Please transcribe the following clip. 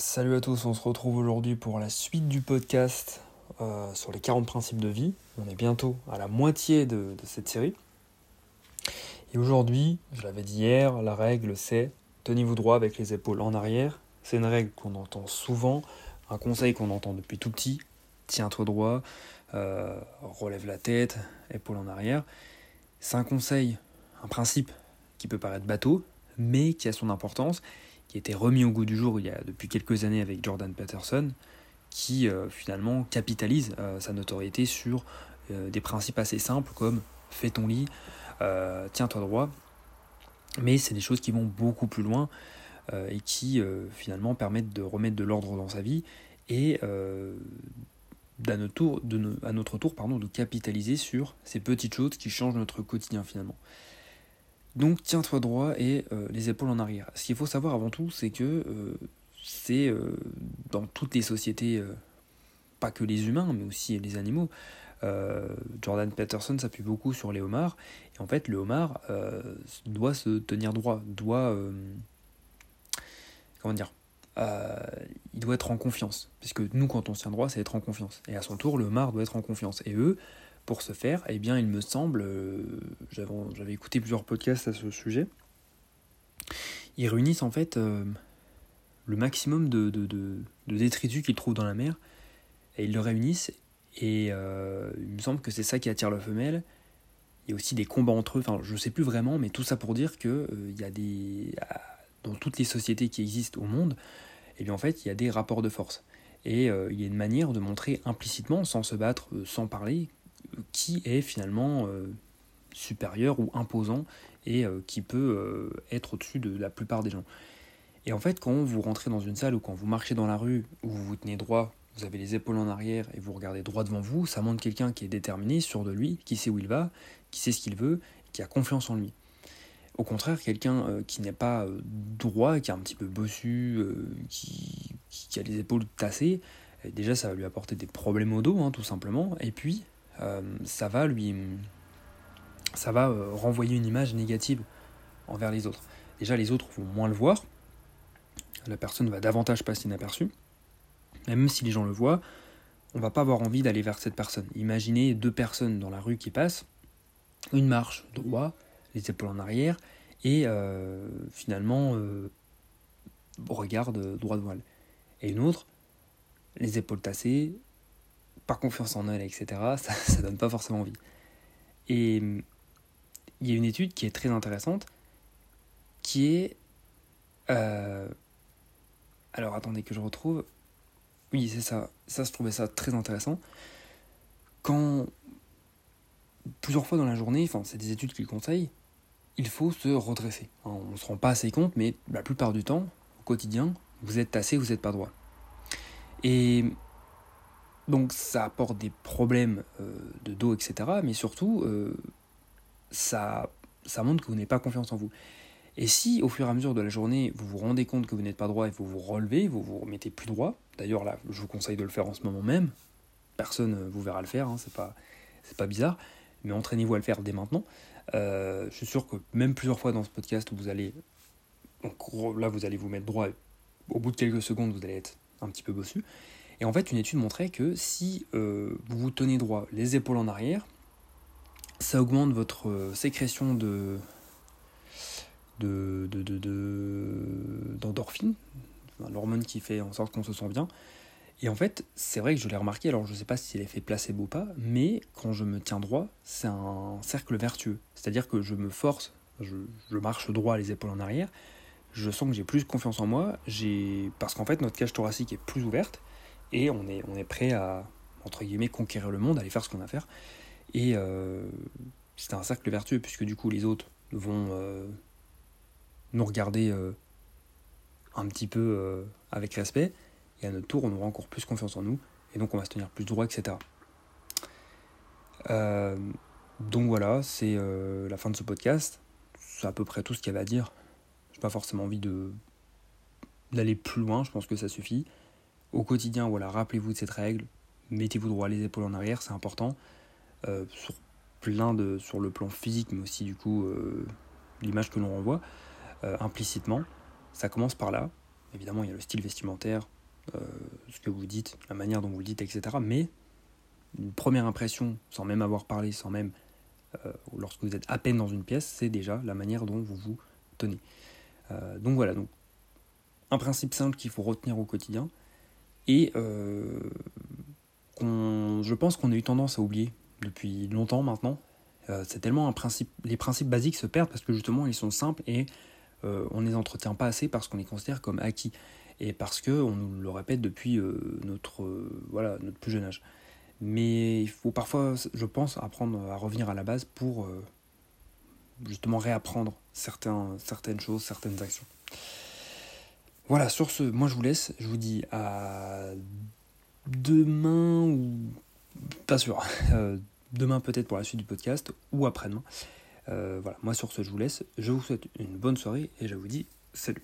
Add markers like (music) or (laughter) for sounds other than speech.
Salut à tous, on se retrouve aujourd'hui pour la suite du podcast euh, sur les 40 principes de vie. On est bientôt à la moitié de, cette série. Et aujourd'hui, je l'avais dit hier, la règle c'est tenez-vous droit avec les épaules en arrière. C'est une règle qu'on entend souvent, un conseil qu'on entend depuis tout petit. Tiens-toi droit, euh, relève la tête, épaules en arrière. C'est un conseil, un principe qui peut paraître bateau, mais qui a son importance qui été remis au goût du jour il y a depuis quelques années avec Jordan Peterson, qui euh, finalement capitalise euh, sa notoriété sur euh, des principes assez simples comme fais ton lit, tiens-toi droit. Mais c'est des choses qui vont beaucoup plus loin et qui finalement permettent de remettre de l'ordre dans sa vie et à notre tour, à notre tour pardon, de capitaliser sur ces petites choses qui changent notre quotidien finalement. Donc tiens-toi droit et euh, les épaules en arrière. Ce qu'il faut savoir avant tout, c'est que euh, c'est euh, dans toutes les sociétés, pas que les humains, mais aussi les animaux. Jordan Peterson s'appuie beaucoup sur les homards. Et en fait, le homard doit se tenir droit, doit... comment dire il doit être en confiance. Puisque nous, quand on se tient droit, c'est être en confiance. Et à son tour, le homard doit être en confiance. Et eux, pour ce faire, eh bien, il me semble, euh, j'avais écouté plusieurs podcasts à ce sujet, ils réunissent en fait euh, le maximum de, détritus qu'ils trouvent dans la mer, et ils le réunissent, et euh, il me semble que c'est ça qui attire la femelle. Il y a aussi des combats entre eux, enfin je sais plus vraiment, mais tout ça pour dire que il y a des. Dans toutes les sociétés qui existent au monde, eh bien en fait il y a des rapports de force. Et il y a une manière de montrer implicitement, sans se battre, sans parler, qui est finalement euh, supérieur ou imposant et euh, qui peut euh, être au-dessus de la plupart des gens. Et en fait, quand vous rentrez dans une salle ou quand vous marchez dans la rue, où vous vous tenez droit, vous avez les épaules en arrière et vous regardez droit devant vous, ça montre quelqu'un qui est déterminé, sûr de lui, qui sait où il va, qui sait ce qu'il veut, qui a confiance en lui. Au contraire, quelqu'un qui n'est pas droit, qui est un petit peu bossu, qui, a les épaules tassées, déjà ça va lui apporter des problèmes au dos, hein, tout simplement. Et puis, ça va lui ça va euh, renvoyer une image négative envers les autres. Déjà, les autres vont moins le voir, la personne va davantage passer inaperçue. Même si les gens le voient, on va pas avoir envie d'aller vers cette personne. Imaginez deux personnes dans la rue qui passent, une marche droit, les épaules en arrière, et euh, finalement regarde droit de voile. Et une autre, les épaules tassées, par confiance en elle, etc., (laughs) ça, ça donne pas forcément envie. Et il y a une étude qui est très intéressante, qui est... Euh, alors attendez que je retrouve. Oui, c'est ça. Ça, je trouvais ça très intéressant. Quand plusieurs fois dans la journée, enfin c'est des études qu'il conseille, il faut se redresser. On ne se rend pas assez compte, mais la plupart du temps, au quotidien, vous êtes tassé, vous n'êtes pas droit. Et donc ça apporte des problèmes euh, de dos, etc. Mais surtout, euh, ça, montre que vous n'avez pas confiance en vous. Et si au fur et à mesure de la journée, vous vous rendez compte que vous n'êtes pas droit et vous vous relevez, vous vous remettez plus droit, d'ailleurs là, je vous conseille de le faire en ce moment même, personne euh, vous verra le faire, hein, c'est pas, pas bizarre, mais entraînez-vous à le faire dès maintenant. je suis sûr que même plusieurs fois dans ce podcast, vous allez, là vous allez vous mettre droit, au bout de quelques secondes, vous allez être un petit peu bossu. Et en fait, une étude montrait que si euh, vous vous tenez droit, les épaules en arrière, ça augmente votre euh, sécrétion de d'endorphine, de, l'hormone qui fait en sorte qu'on se sent bien. Et en fait, c'est vrai que je l'ai remarqué, alors je ne sais pas si l'effet placebo ou pas, mais quand je me tiens droit, c'est un cercle vertueux. C'est-à-dire que je me force, je, marche droit les épaules en arrière, je sens que j'ai plus confiance en moi, parce qu'en fait notre cage thoracique est plus ouverte, et on est, on est prêt à, entre guillemets, conquérir le monde, aller faire ce qu'on a à faire. Et euh, c'est un cercle vertueux, puisque du coup, les autres vont euh, nous regarder euh, un petit peu avec respect, et à notre tour, on aura encore plus confiance en nous, et donc on va se tenir plus droit, etc. donc voilà, c'est la fin de ce podcast. C'est à peu près tout ce qu'il y avait à dire. J'ai pas forcément envie de d'aller plus loin, je pense que ça suffit au quotidien, voilà, rappelez-vous de cette règle, mettez-vous droit les épaules en arrière, c'est important, euh, sur le plan physique, mais aussi du coup euh, l'image que l'on renvoie, euh, implicitement, ça commence par là, évidemment, il y a le style vestimentaire, ce que vous dites, la manière dont vous le dites, etc. Mais une première impression, sans même avoir parlé, sans même lorsque vous êtes à peine dans une pièce, c'est déjà la manière dont vous vous tenez. donc voilà, un principe simple qu'il faut retenir au quotidien et qu'on, je pense qu'on a eu tendance à oublier depuis longtemps maintenant. Euh, c'est tellement un principe, les principes basiques se perdent parce que justement ils sont simples et euh, on ne les entretient pas assez parce qu'on les considère comme acquis et parce que on nous le répète depuis euh, notre voilà notre plus jeune âge. Mais il faut parfois, je pense, apprendre à revenir à la base pour justement réapprendre certaines choses, certaines actions. Voilà, sur ce, moi je vous laisse. Je vous dis à demain ou pas sûr. (laughs) demain peut-être pour la suite du podcast ou après-demain. Euh, voilà, moi sur ce je vous laisse, je vous souhaite une bonne soirée et je vous dis salut.